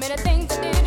Walk